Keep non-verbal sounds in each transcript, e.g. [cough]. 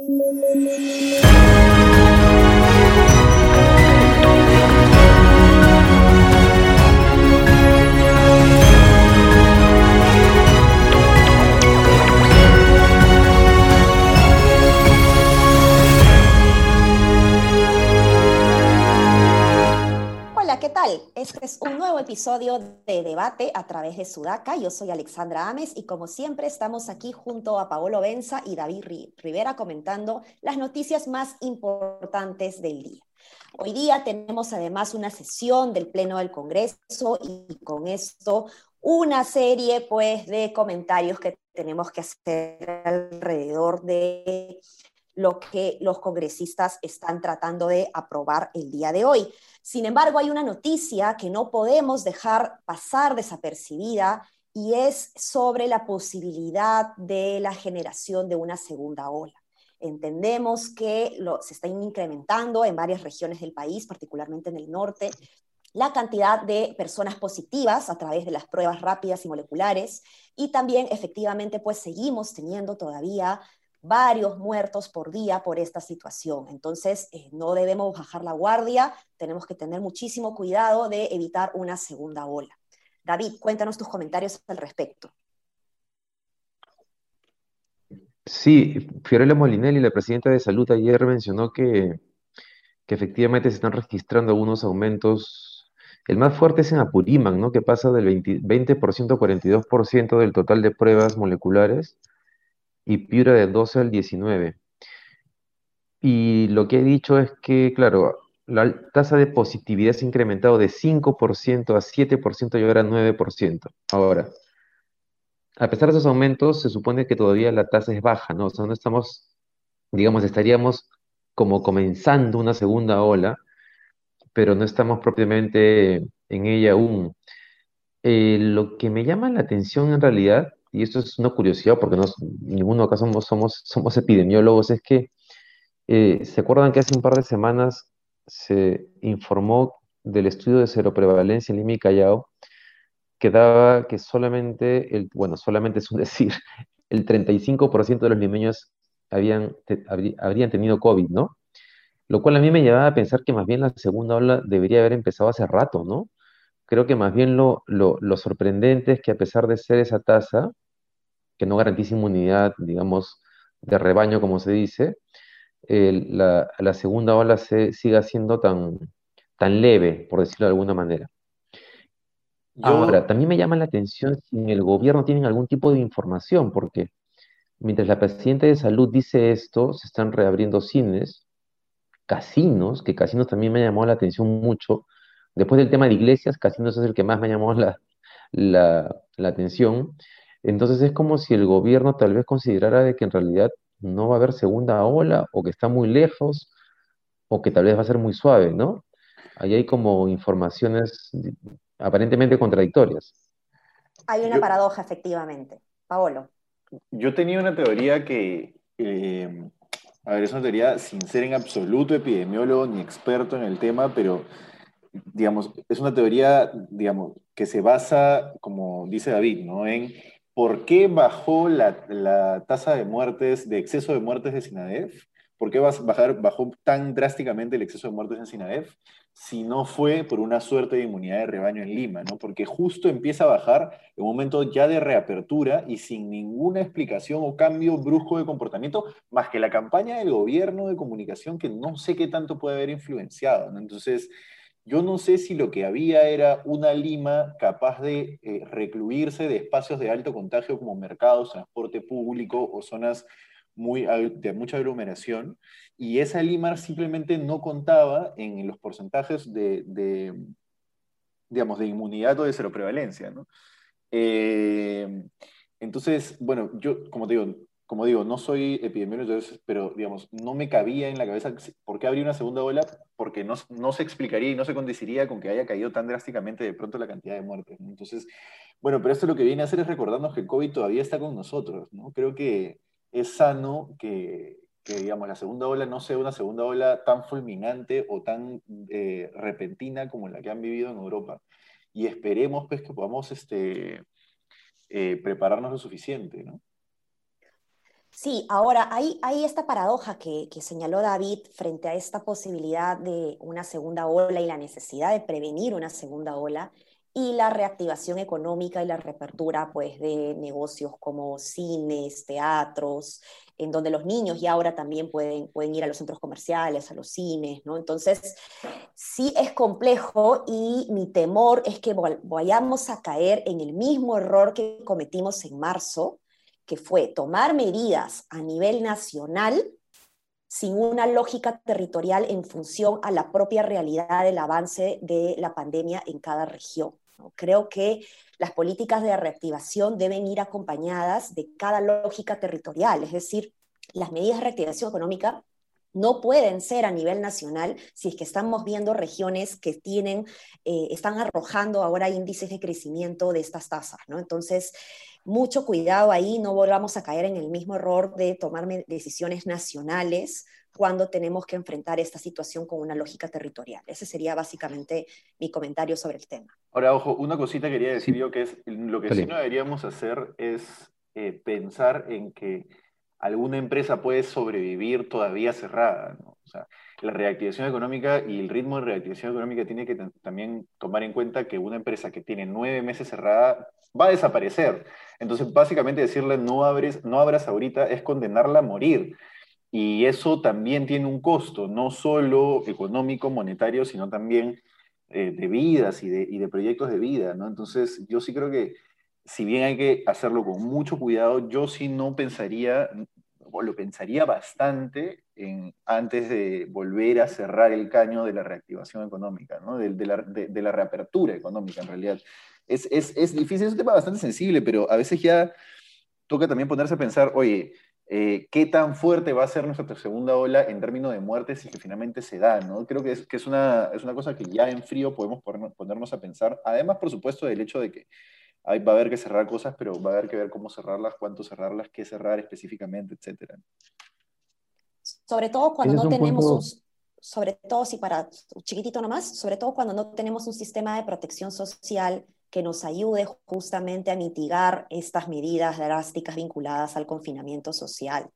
Thank you. Este es un nuevo episodio de debate a través de Sudaca. Yo soy Alexandra Ames y como siempre estamos aquí junto a Paolo Benza y David Rivera comentando las noticias más importantes del día. Hoy día tenemos además una sesión del Pleno del Congreso y con esto una serie pues de comentarios que tenemos que hacer alrededor de lo que los congresistas están tratando de aprobar el día de hoy. Sin embargo, hay una noticia que no podemos dejar pasar desapercibida y es sobre la posibilidad de la generación de una segunda ola. Entendemos que se está incrementando en varias regiones del país, particularmente en el norte, la cantidad de personas positivas a través de las pruebas rápidas y moleculares y también efectivamente pues seguimos teniendo todavía varios muertos por día por esta situación. Entonces, eh, no debemos bajar la guardia, tenemos que tener muchísimo cuidado de evitar una segunda ola. David, cuéntanos tus comentarios al respecto. Sí, Fiorella Molinelli, la presidenta de Salud, ayer mencionó que, que efectivamente se están registrando algunos aumentos. El más fuerte es en Apurímac, ¿no? que pasa del 20%, 20% a 42% del total de pruebas moleculares y Piura de 12 al 19. Y lo que he dicho es que, claro, la tasa de positividad se ha incrementado de 5% a 7% y ahora 9%. Ahora, a pesar de esos aumentos, se supone que todavía la tasa es baja, ¿no? O sea, no estamos, digamos, estaríamos como comenzando una segunda ola, pero no estamos propiamente en ella aún. Eh, lo que me llama la atención en realidad y esto es una curiosidad porque no, ninguno acá somos, [laughs] somos, epidemiólogos, es que eh, se acuerdan que hace un par de semanas se informó del estudio de seroprevalencia en Lima y Callao que daba que solamente, el, bueno, solamente es un [laughs] decir, el 35% de los limeños habían, habrían tenido COVID, ¿no? Lo cual a mí me llevaba a pensar que más bien la segunda ola debería haber empezado hace rato, ¿no? Creo que más bien lo, sorprendente es que a pesar de ser esa tasa, que no garantiza inmunidad, digamos, de rebaño, como se dice, la, segunda ola se, siga siendo tan, tan leve, por decirlo de alguna manera. Ahora, también me llama la atención si en el gobierno tienen algún tipo de información, porque mientras la presidenta de salud dice esto, se están reabriendo cines, casinos, que casinos también me llamó la atención mucho, Después del tema de iglesias, casinos es el que más me llamó la, la, atención. Entonces es como si el gobierno tal vez considerara de que en realidad no va a haber segunda ola o que está muy lejos o que tal vez va a ser muy suave, ¿no? Ahí hay como informaciones aparentemente contradictorias. Hay una paradoja, efectivamente. Paolo. Yo tenía una teoría que, eh, a ver, es una teoría sin ser en absoluto epidemiólogo ni experto en el tema, pero digamos, es una teoría, digamos, que se basa, como dice David, ¿no? En por qué bajó la, tasa de muertes, de exceso de muertes de SINADEF, por qué bajó tan drásticamente el exceso de muertes en SINADEF, si no fue por una suerte de inmunidad de rebaño en Lima, ¿no? Porque justo empieza a bajar en un momento ya de reapertura y sin ninguna explicación o cambio brusco de comportamiento, más que la campaña del gobierno de comunicación que no sé qué tanto puede haber influenciado. Entonces, yo no sé si lo que había era una Lima capaz de eh, recluirse de espacios de alto contagio como mercados, transporte público o zonas muy, de mucha aglomeración, y esa Lima simplemente no contaba en los porcentajes de, digamos, de inmunidad o de seroprevalencia. ¿no? Eh, entonces, bueno, yo, como te digo, como digo, no soy epidemiólogo, pero digamos, no me cabía en la cabeza por qué habría una segunda ola, porque no, no, se explicaría y no se condiciría con que haya caído tan drásticamente de pronto la cantidad de muertes. Entonces, bueno, pero esto lo que viene a hacer es recordarnos que el COVID todavía está con nosotros. ¿no? Creo que es sano que, que, digamos, la segunda ola no sea una segunda ola tan fulminante o tan eh, repentina como la que han vivido en Europa. Y esperemos pues, que podamos este, eh, prepararnos lo suficiente. ¿no? Sí, ahora hay, esta paradoja que, que, señaló David frente a esta posibilidad de una segunda ola y la necesidad de prevenir una segunda ola y la reactivación económica y la reapertura pues, de negocios como cines, teatros, en donde los niños ya ahora también pueden, pueden ir a los centros comerciales, a los cines, ¿no? Entonces, sí es complejo y mi temor es que vayamos a caer en el mismo error que cometimos en marzo, que fue tomar medidas a nivel nacional sin una lógica territorial en función a la propia realidad del avance de la pandemia en cada región. Creo que las políticas de reactivación deben ir acompañadas de cada lógica territorial, es decir, las medidas de reactivación económica no pueden ser a nivel nacional si es que estamos viendo regiones que tienen, eh, están arrojando ahora índices de crecimiento de estas tasas, ¿no? Entonces, mucho cuidado ahí, no volvamos a caer en el mismo error de tomar decisiones nacionales cuando tenemos que enfrentar esta situación con una lógica territorial. Ese sería básicamente mi comentario sobre el tema. Ahora, ojo, una cosita quería decir yo que es lo que sí no deberíamos hacer es eh, pensar en que alguna empresa puede sobrevivir todavía cerrada. ¿no? O sea, la reactivación económica y el ritmo de reactivación económica tiene que también tomar en cuenta que una empresa que tiene nueve meses cerrada va a desaparecer. Entonces, básicamente decirle no, abres, no abras ahorita es condenarla a morir. Y eso también tiene un costo, no solo económico, monetario, sino también eh, de vidas y de, y de, proyectos de vida. ¿no? Entonces, yo sí creo que si bien hay que hacerlo con mucho cuidado, yo sí no pensaría, o lo pensaría bastante antes de volver a cerrar el caño de la reactivación económica, ¿no? de, la, reapertura económica en realidad. Es, es, es, difícil, es un tema bastante sensible, pero a veces ya toca también ponerse a pensar, oye, eh, ¿qué tan fuerte va a ser nuestra segunda ola en términos de muertes que finalmente se da? ¿no? Creo que, es, que es, una, es una cosa que ya en frío podemos ponernos a pensar, además, por supuesto, del hecho de que va a haber que cerrar cosas, pero va a haber que ver cómo cerrarlas, cuánto cerrarlas, qué cerrar específicamente, etc. Sobre todo cuando no tenemos un, sobre todo si para chiquitito nomás, sobre todo cuando no tenemos un sistema de protección social que nos ayude justamente a mitigar estas medidas drásticas vinculadas al confinamiento social.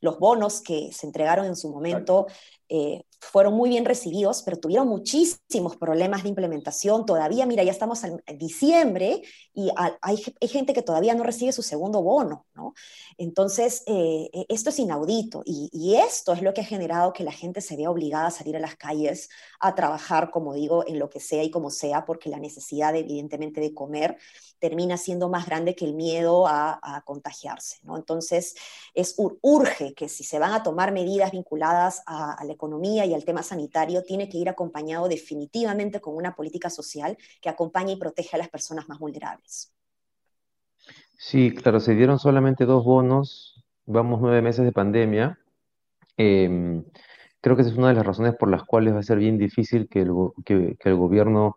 los bonos que se entregaron en su momento eh, fueron muy bien recibidos, pero tuvieron muchísimos problemas de implementación. Todavía, mira, ya estamos en diciembre y hay, gente que todavía no recibe su segundo bono, ¿no? Entonces, eh, e, esto es inaudito y, y, esto es lo que ha generado que la gente se vea obligada a salir a las calles a trabajar, como digo, en lo que sea y como sea, porque la necesidad, evidentemente, de comer termina siendo más grande que el miedo a, contagiarse. ¿no? Entonces, es urge que si se van a tomar medidas vinculadas a, la economía y al tema sanitario, tiene que ir acompañado definitivamente con una política social que acompañe y proteja a las personas más vulnerables. Sí, claro, se dieron solamente dos bonos, vamos nueve meses de pandemia. Em, creo que esa es una de las razones por las cuales va a ser bien difícil que el, que el gobierno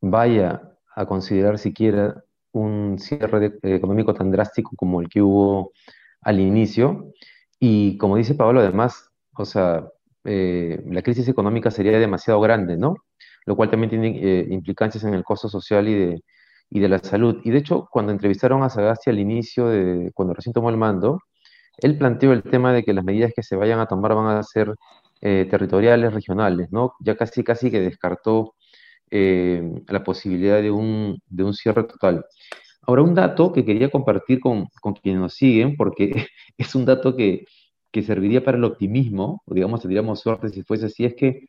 vaya a considerar siquiera un cierre económico tan drástico como el que hubo al inicio. Y como dice Pablo, además, o sea, eh, la crisis económica sería demasiado grande, ¿no? Lo cual también tiene eh, implicancias en el costo social y de, y de la salud. Y de hecho, cuando entrevistaron a Sagasti al inicio, de, cuando recién tomó el mando, él planteó el tema de que las medidas que se vayan a tomar van a ser eh, territoriales, regionales, ¿no? Ya casi, casi que descartó eh, la posibilidad de un, de un cierre total. Ahora, un dato que quería compartir con, con quienes nos siguen, porque [laughs] es un dato que, que serviría para el optimismo, o digamos, tendríamos suerte si fuese así, es que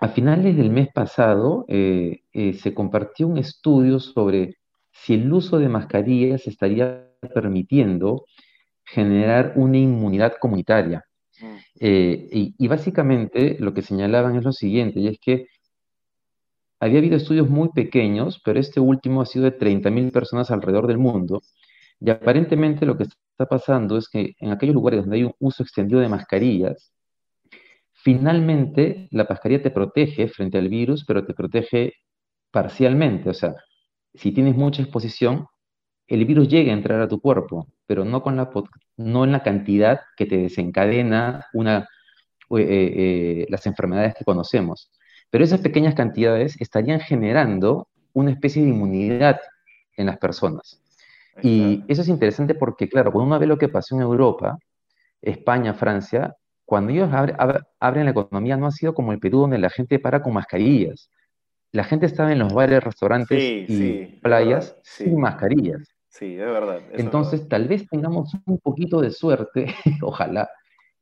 a finales del mes pasado eh, eh, se compartió un estudio sobre si el uso de mascarillas estaría permitiendo generar una inmunidad comunitaria. Mm. y, y, básicamente lo que señalaban es lo siguiente, y es que había habido estudios muy pequeños, pero este último ha sido de 30.000 personas alrededor del mundo. Y aparentemente lo que está pasando es que en aquellos lugares donde hay un uso extendido de mascarillas, finalmente la mascarilla te protege frente al virus, pero te protege parcialmente. O sea, si tienes mucha exposición, el virus llega a entrar a tu cuerpo, pero no, con la, no en la cantidad que te desencadena una, eh, eh, las enfermedades que conocemos. Pero esas pequeñas cantidades estarían generando una especie de inmunidad en las personas. Y eso es interesante porque, claro, cuando uno ve lo que pasó en Europa, España, Francia, cuando ellos abren la economía no ha sido como el Perú donde la gente para con mascarillas. La gente estaba en los bares, restaurantes y playas sin mascarillas. Sí, es verdad. Entonces, tal vez tengamos un poquito de suerte, [laughs] ojalá,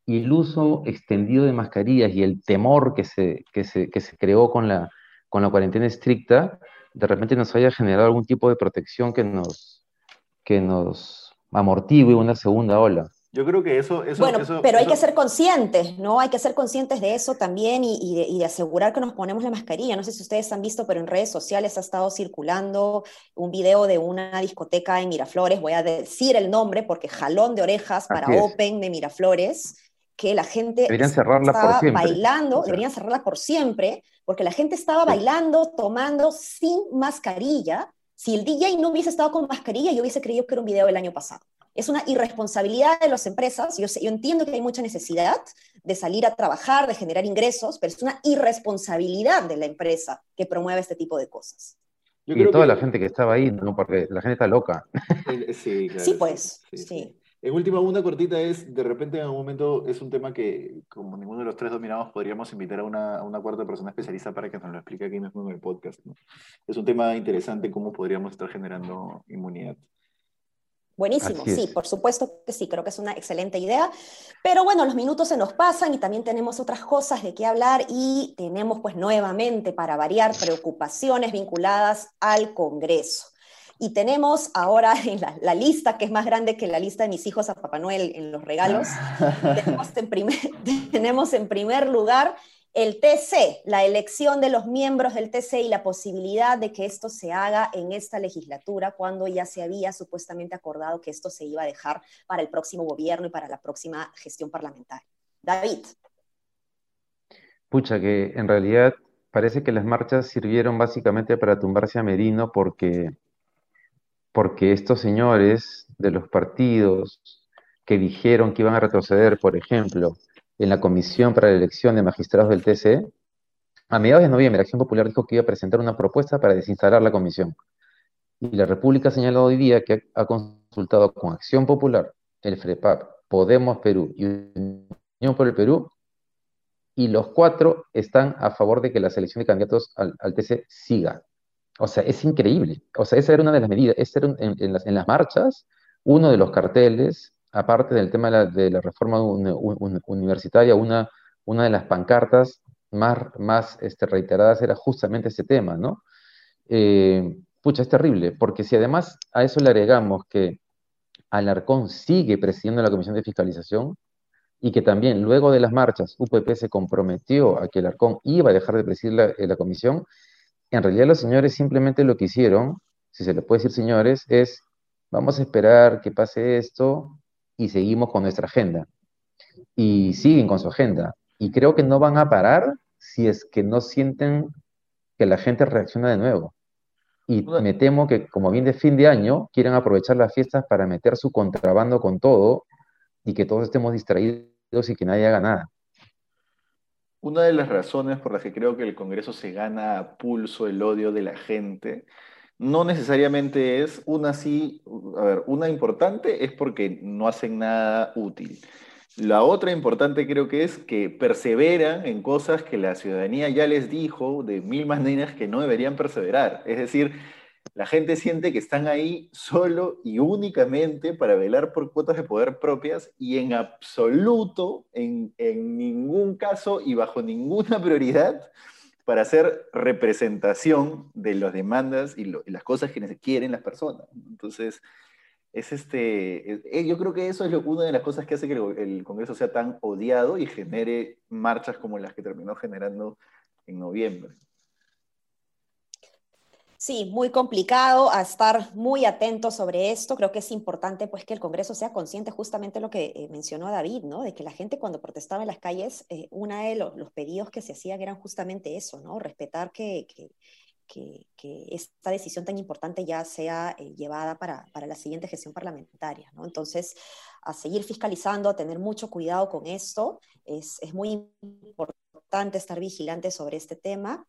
y el uso extendido de mascarillas y el temor que se, que se, que se creó con la, con la cuarentena estricta, de repente nos haya generado algún tipo de protección que nos, que nos amortigue una segunda ola. Yo creo que eso... eso bueno, pero hay que ser conscientes, ¿no? Hay que ser conscientes de eso también y, de, asegurar que nos ponemos la mascarilla. No sé si ustedes han visto, pero en redes sociales ha estado circulando un video de una discoteca en Miraflores, voy a decir el nombre porque jalón de orejas para Open de Miraflores, que la gente deberían cerrarla estaba por bailando, deberían cerrarla por siempre, porque la gente estaba bailando, tomando sin mascarilla. Si el DJ no hubiese estado con mascarilla, yo hubiese creído que era un video del año pasado. Es una irresponsabilidad de las empresas. Yo, yo entiendo que hay mucha necesidad de salir a trabajar, de generar ingresos, pero es una irresponsabilidad de la empresa que promueve este tipo de cosas. y toda la gente que estaba ahí, ¿no? porque la gente está loca. Sí, sí pues, sí. En última, una cortita es, de repente en algún momento es un tema que, como ninguno de los tres dominamos, podríamos invitar a una, a una cuarta persona especialista para que nos lo explique aquí mismo en el podcast. Es un tema interesante cómo podríamos estar generando inmunidad. Buenísimo, sí, por supuesto que sí, creo que es una excelente idea. Pero bueno, los minutos se nos pasan y también tenemos otras cosas de qué hablar y tenemos pues nuevamente, para variar, preocupaciones vinculadas al Congreso. Y tenemos ahora [laughs] en la, lista, que es más grande que la lista de mis hijos a Papá Noel en los regalos, [laughs] tenemos, en primer, [laughs] tenemos en primer lugar el TC, la elección de los miembros del TC y la posibilidad de que esto se haga en esta legislatura, cuando ya se había supuestamente acordado que esto se iba a dejar para el próximo gobierno y para la próxima gestión parlamentaria. David. Pucha, que en realidad parece que las marchas sirvieron básicamente para tumbarse a Merino porque porque estos señores de los partidos que dijeron que iban a retroceder, por ejemplo, en la comisión para la elección de magistrados del TCE, a mediados de noviembre, Acción Popular dijo que iba a presentar una propuesta para desinstalar la comisión. Y la República ha señalado hoy día que ha consultado con Acción Popular, el FREPAP, Podemos Perú y Unión por el Perú, y los cuatro están a favor de que la selección de candidatos al, al TC siga. O sea, es increíble. O sea, esa era una de las medidas. era en, las, marchas, uno de los carteles, aparte del tema de la, reforma universitaria, una, una de las pancartas más, más este, reiteradas era justamente ese tema, ¿no? Eh, pucha, es terrible, porque si además a eso le agregamos que Alarcón sigue presidiendo la Comisión de Fiscalización y que también luego de las marchas UPP se comprometió a que Alarcón iba a dejar de presidir la, la comisión, en realidad los señores simplemente lo que hicieron, si se le puede decir señores, es vamos a esperar que pase esto y seguimos con nuestra agenda. Y siguen con su agenda. Y creo que no van a parar si es que no sienten que la gente reacciona de nuevo. Y me temo que, como bien de fin de año, quieren aprovechar las fiestas para meter su contrabando con todo y que todos estemos distraídos y que nadie haga nada. Una de las razones por las que creo que el Congreso se gana a pulso el odio de la gente, no necesariamente es una así, a ver, una importante es porque no hacen nada útil. La otra importante creo que es que perseveran en cosas que la ciudadanía ya les dijo de mil maneras que no deberían perseverar. Es decir, la gente siente que están ahí solo y únicamente para velar por cuotas de poder propias y en absoluto, en, ningún caso y bajo ninguna prioridad para hacer representación de las demandas y, las cosas que quieren las personas. Entonces, es este, yo creo que eso es una de las cosas que hace que el Congreso sea tan odiado y genere marchas como las que terminó generando en noviembre. Sí, muy complicado, a estar muy atento sobre esto. Creo que es importante pues que el Congreso sea consciente justamente lo que eh, mencionó David, ¿no? De que la gente cuando protestaba en las calles, eh, uno de los, pedidos que se hacían eran justamente eso, ¿no? Respetar que, que, esta decisión tan importante ya sea eh, llevada para, para, la siguiente gestión parlamentaria, ¿no? Entonces, a seguir fiscalizando, a tener mucho cuidado con esto, es, es muy importante estar vigilante sobre este tema.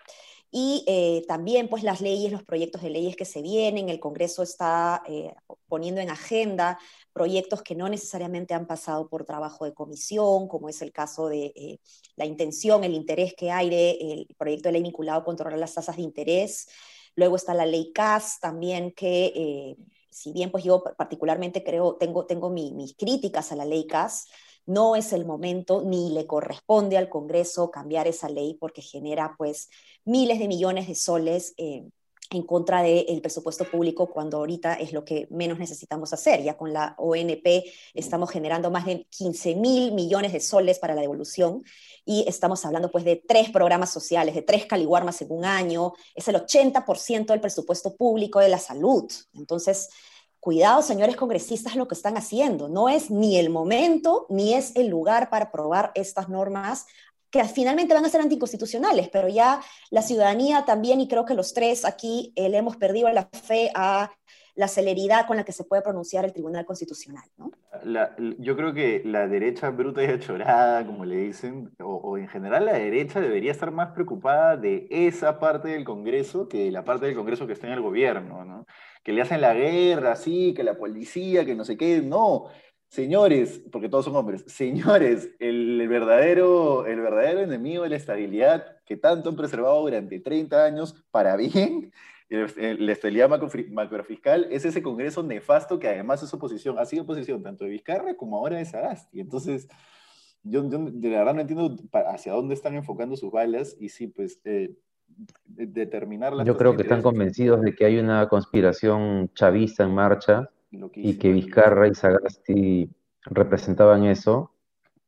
Y eh, también pues las leyes, los proyectos de leyes que se vienen, el Congreso está eh, poniendo en agenda proyectos que no necesariamente han pasado por trabajo de comisión, como es el caso de eh, la intención, el interés que hay del proyecto de ley vinculado a controlar las tasas de interés. Luego está la ley CAS también que, si bien pues yo particularmente creo, tengo, tengo mis críticas a la ley CAS, no es el momento ni le corresponde al Congreso cambiar esa ley porque genera pues miles de millones de soles eh, en contra del presupuesto público cuando ahorita es lo que menos necesitamos hacer. Ya con la ONP estamos generando más de 15 mil millones de soles para la devolución y estamos hablando pues de tres programas sociales, de tres caliwarmas en un año, es el 80% del presupuesto público de la salud. Entonces, Cuidado, señores congresistas, lo que están haciendo. No es ni el momento ni es el lugar para aprobar estas normas que finalmente van a ser anticonstitucionales, pero ya la ciudadanía también, y creo que los tres aquí eh, le hemos perdido la fe a la celeridad con la que se puede pronunciar el Tribunal Constitucional. ¿no? yo creo que la derecha bruta y achorada, como le dicen, o, o, en general la derecha debería estar más preocupada de esa parte del Congreso que de la parte del Congreso que está en el gobierno. ¿no? Que le hacen la guerra, sí, que la policía, que no sé qué. No, señores, porque todos son hombres, señores, el, verdadero, el verdadero enemigo de la estabilidad que tanto han preservado durante 30 años para bien, la estabilidad macrofiscal, es ese Congreso nefasto que además es oposición, ha sido oposición tanto de Vizcarra como ahora de Sagasti. Entonces, yo, de verdad no entiendo hacia dónde están enfocando sus balas y sí, pues... Eh, determinar Yo creo que están convencidos de que hay una conspiración chavista en marcha y que Vizcarra y Sagasti representaban eso.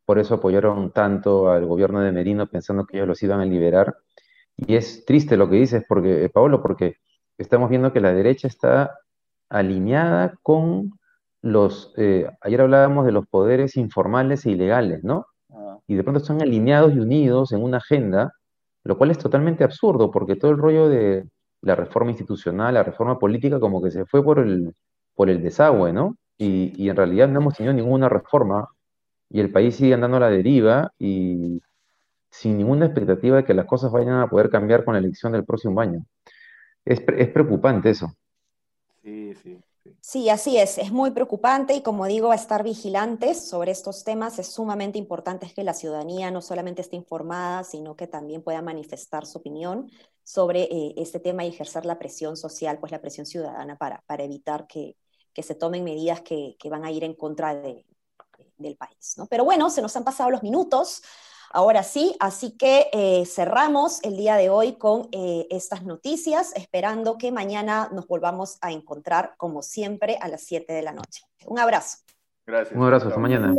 Por eso apoyaron tanto al gobierno de Merino pensando que ellos los iban a liberar. Y es triste lo que dices, porque, eh, Pablo, porque estamos viendo que la derecha está alineada con los, eh, ayer hablábamos de los poderes informales e ilegales, ¿no? Ah. Y de pronto están alineados y unidos en una agenda lo cual es totalmente absurdo, porque todo el rollo de la reforma institucional, la reforma política, como que se fue por el, por el desagüe, ¿no? Y, en realidad no hemos tenido ninguna reforma y el país sigue andando a la deriva y sin ninguna expectativa de que las cosas vayan a poder cambiar con la elección del próximo año. Es, es preocupante eso. Sí, sí. Sí, así es. Es muy preocupante y como digo, estar vigilantes sobre estos temas es sumamente importante que la ciudadanía no solamente esté informada, sino que también pueda manifestar su opinión sobre eh, este tema y ejercer la presión social, pues la presión ciudadana para, para evitar que, que se tomen medidas que, que, van a ir en contra de, del país. ¿no? Pero bueno, se nos han pasado los minutos. Ahora sí, así que eh, cerramos el día de hoy con eh, estas noticias, esperando que mañana nos volvamos a encontrar, como siempre, a las 7 de la noche. Un abrazo. Gracias. Un abrazo, hasta mañana.